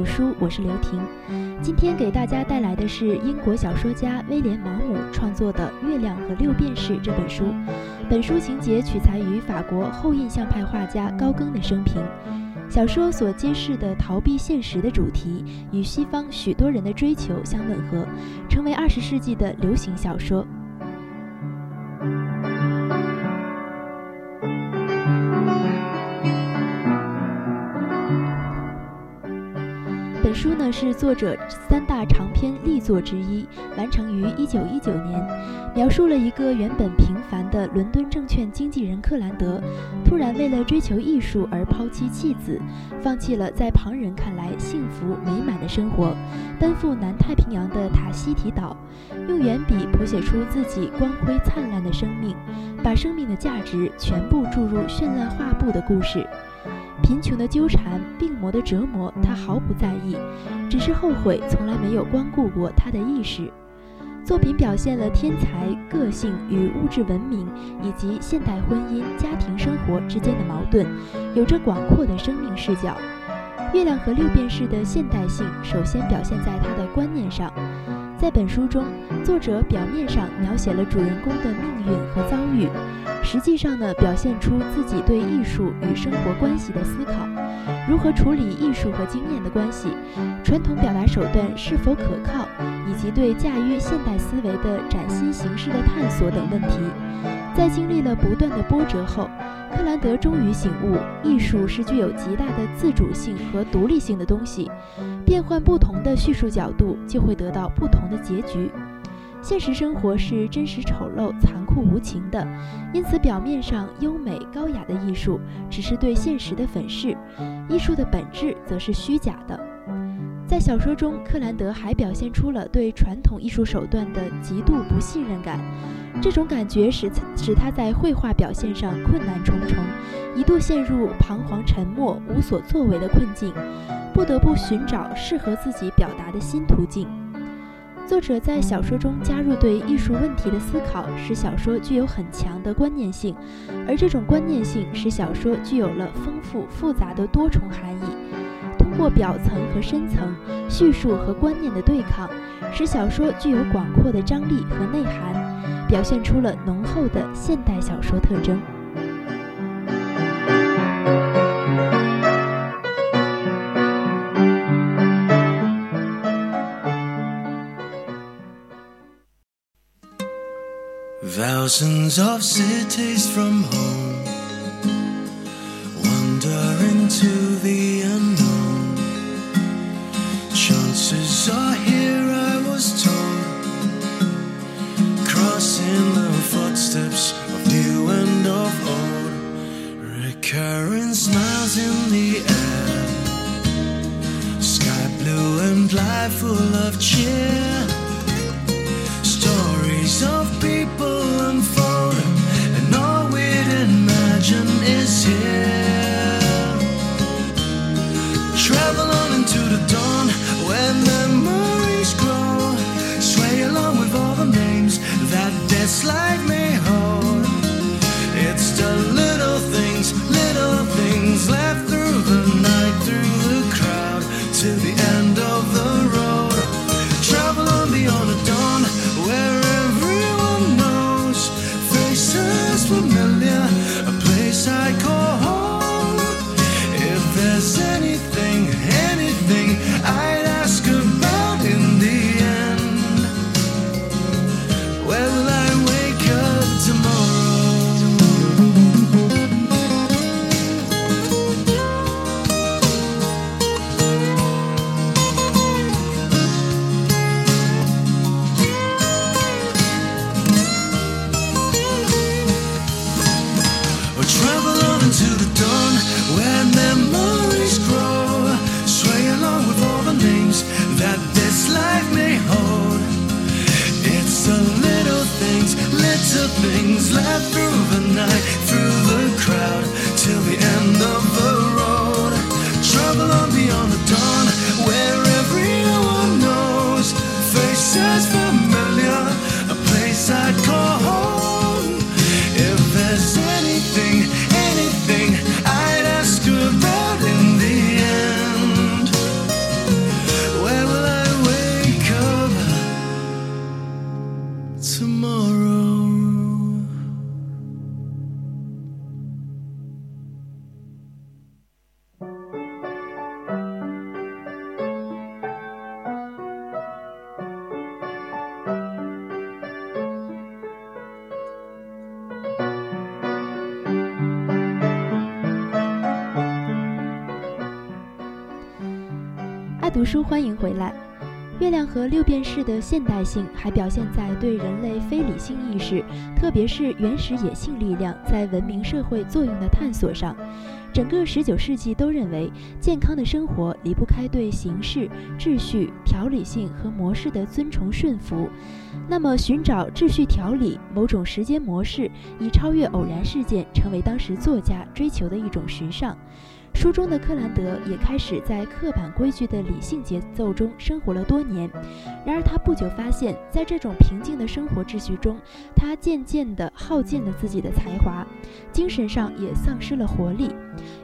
读书，我是刘婷。今天给大家带来的是英国小说家威廉·毛姆创作的《月亮和六便士》这本书。本书情节取材于法国后印象派画家高更的生平。小说所揭示的逃避现实的主题与西方许多人的追求相吻合，成为二十世纪的流行小说。本书呢是作者三大长篇力作之一，完成于一九一九年，描述了一个原本平凡的伦敦证券经纪人克兰德，突然为了追求艺术而抛妻弃子，放弃了在旁人看来幸福美满的生活，奔赴南太平洋的塔希提岛，用圆笔谱写出自己光辉灿烂的生命，把生命的价值全部注入绚烂画布的故事。贫穷的纠缠，病魔的折磨，他毫不在意，只是后悔从来没有光顾过他的意识。作品表现了天才、个性与物质文明以及现代婚姻家庭生活之间的矛盾，有着广阔的生命视角。月亮和六便士的现代性，首先表现在他的观念上。在本书中，作者表面上描写了主人公的命运和遭遇。实际上呢，表现出自己对艺术与生活关系的思考，如何处理艺术和经验的关系，传统表达手段是否可靠，以及对驾驭现代思维的崭新形式的探索等问题。在经历了不断的波折后，克兰德终于醒悟，艺术是具有极大的自主性和独立性的东西，变换不同的叙述角度，就会得到不同的结局。现实生活是真实、丑陋、残酷、无情的，因此表面上优美高雅的艺术只是对现实的粉饰，艺术的本质则是虚假的。在小说中，克兰德还表现出了对传统艺术手段的极度不信任感，这种感觉使使他在绘画表现上困难重重，一度陷入彷徨、沉默、无所作为的困境，不得不寻找适合自己表达的新途径。作者在小说中加入对艺术问题的思考，使小说具有很强的观念性，而这种观念性使小说具有了丰富复杂的多重含义。通过表层和深层叙述和观念的对抗，使小说具有广阔的张力和内涵，表现出了浓厚的现代小说特征。Thousands of cities from home wander into the 读书，欢迎回来。月亮和六便士的现代性还表现在对人类非理性意识，特别是原始野性力量在文明社会作用的探索上。整个19世纪都认为，健康的生活离不开对形式、秩序、条理性和模式的尊崇顺服。那么，寻找秩序、条理、某种时间模式，以超越偶然事件，成为当时作家追求的一种时尚。书中的克兰德也开始在刻板规矩的理性节奏中生活了多年。然而，他不久发现，在这种平静的生活秩序中，他渐渐地耗尽了自己的才华，精神上也丧失了活力。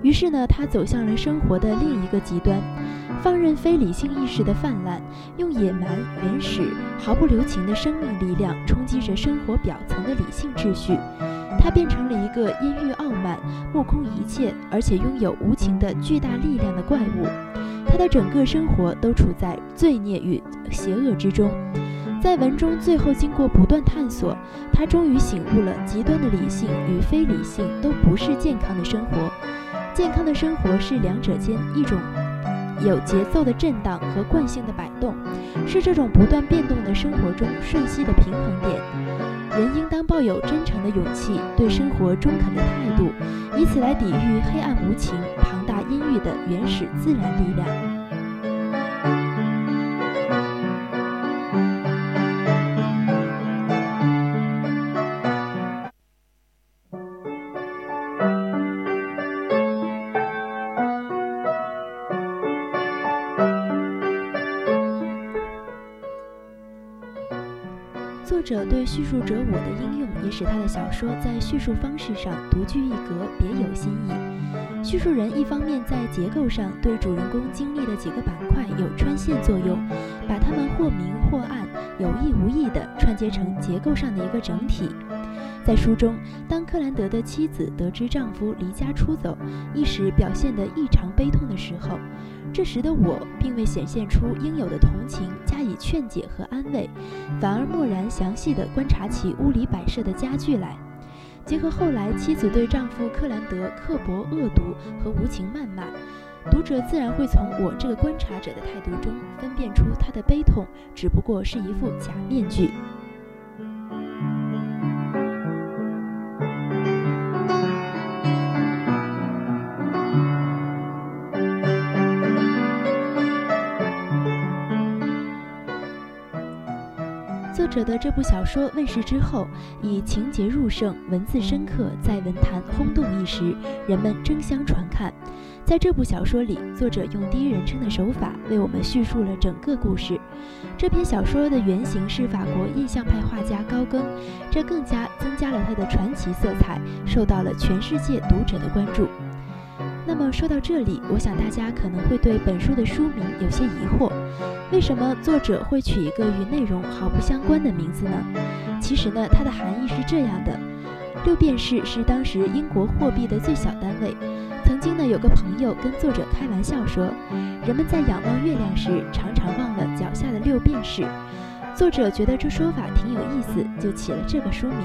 于是呢，他走向了生活的另一个极端，放任非理性意识的泛滥，用野蛮、原始、毫不留情的生命力量冲击着生活表层的理性秩序。他变成了一个阴郁傲慢、目空一切，而且拥有无情的巨大力量的怪物。他的整个生活都处在罪孽与邪恶之中。在文中最后经过不断探索，他终于醒悟了：极端的理性与非理性都不是健康的生活。健康的生活是两者间一种有节奏的震荡和惯性的摆动，是这种不断变动的生活中瞬息的平衡点。人应当抱有真诚的勇气，对生活中肯的态度，以此来抵御黑暗无情、庞大阴郁的原始自然力量。者对叙述者我的应用，也使他的小说在叙述方式上独具一格，别有新意。叙述人一方面在结构上对主人公经历的几个板块有穿线作用，把它们或明或暗、有意无意地串接成结构上的一个整体。在书中，当克兰德的妻子得知丈夫离家出走，一时表现得异常悲痛的时候，这时的我并未显现出应有的同情加以劝解和安慰，反而默然详细地观察起屋里摆设的家具来。结合后来妻子对丈夫克兰德刻薄恶毒和无情谩骂，读者自然会从我这个观察者的态度中分辨出他的悲痛只不过是一副假面具。者的这部小说问世之后，以情节入胜、文字深刻，在文坛轰动一时，人们争相传看。在这部小说里，作者用第一人称的手法为我们叙述了整个故事。这篇小说的原型是法国印象派画家高更，这更加增加了他的传奇色彩，受到了全世界读者的关注。那么说到这里，我想大家可能会对本书的书名有些疑惑：为什么作者会取一个与内容毫不相关的名字呢？其实呢，它的含义是这样的：六便士是当时英国货币的最小单位。曾经呢，有个朋友跟作者开玩笑说，人们在仰望月亮时，常常忘了脚下的六便士。作者觉得这说法挺有意思，就起了这个书名，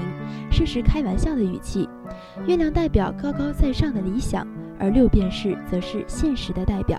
试试开玩笑的语气。月亮代表高高在上的理想。而六便士则是现实的代表。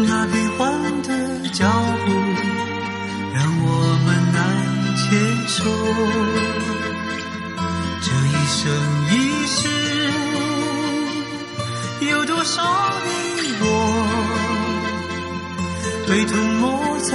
那变幻的脚步让我们难牵手。这一生一世，有多少你我被吞没在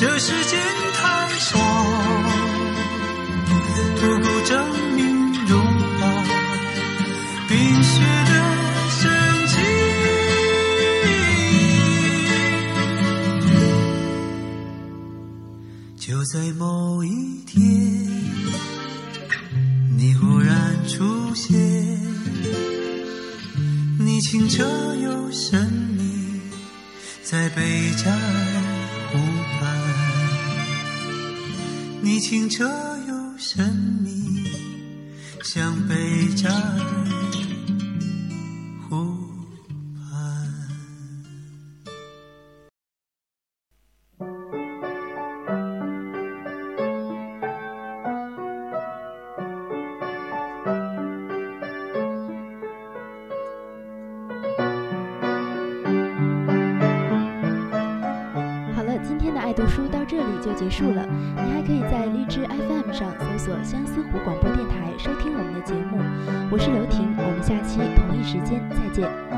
这时间太少，不够证明融化冰雪的深情。就在某一天，你忽然出现，你清澈又神秘，在贝加尔清澈又神秘，像北站爱读书到这里就结束了。你还可以在荔枝 FM 上搜索“相思湖广播电台”收听我们的节目。我是刘婷，我们下期同一时间再见。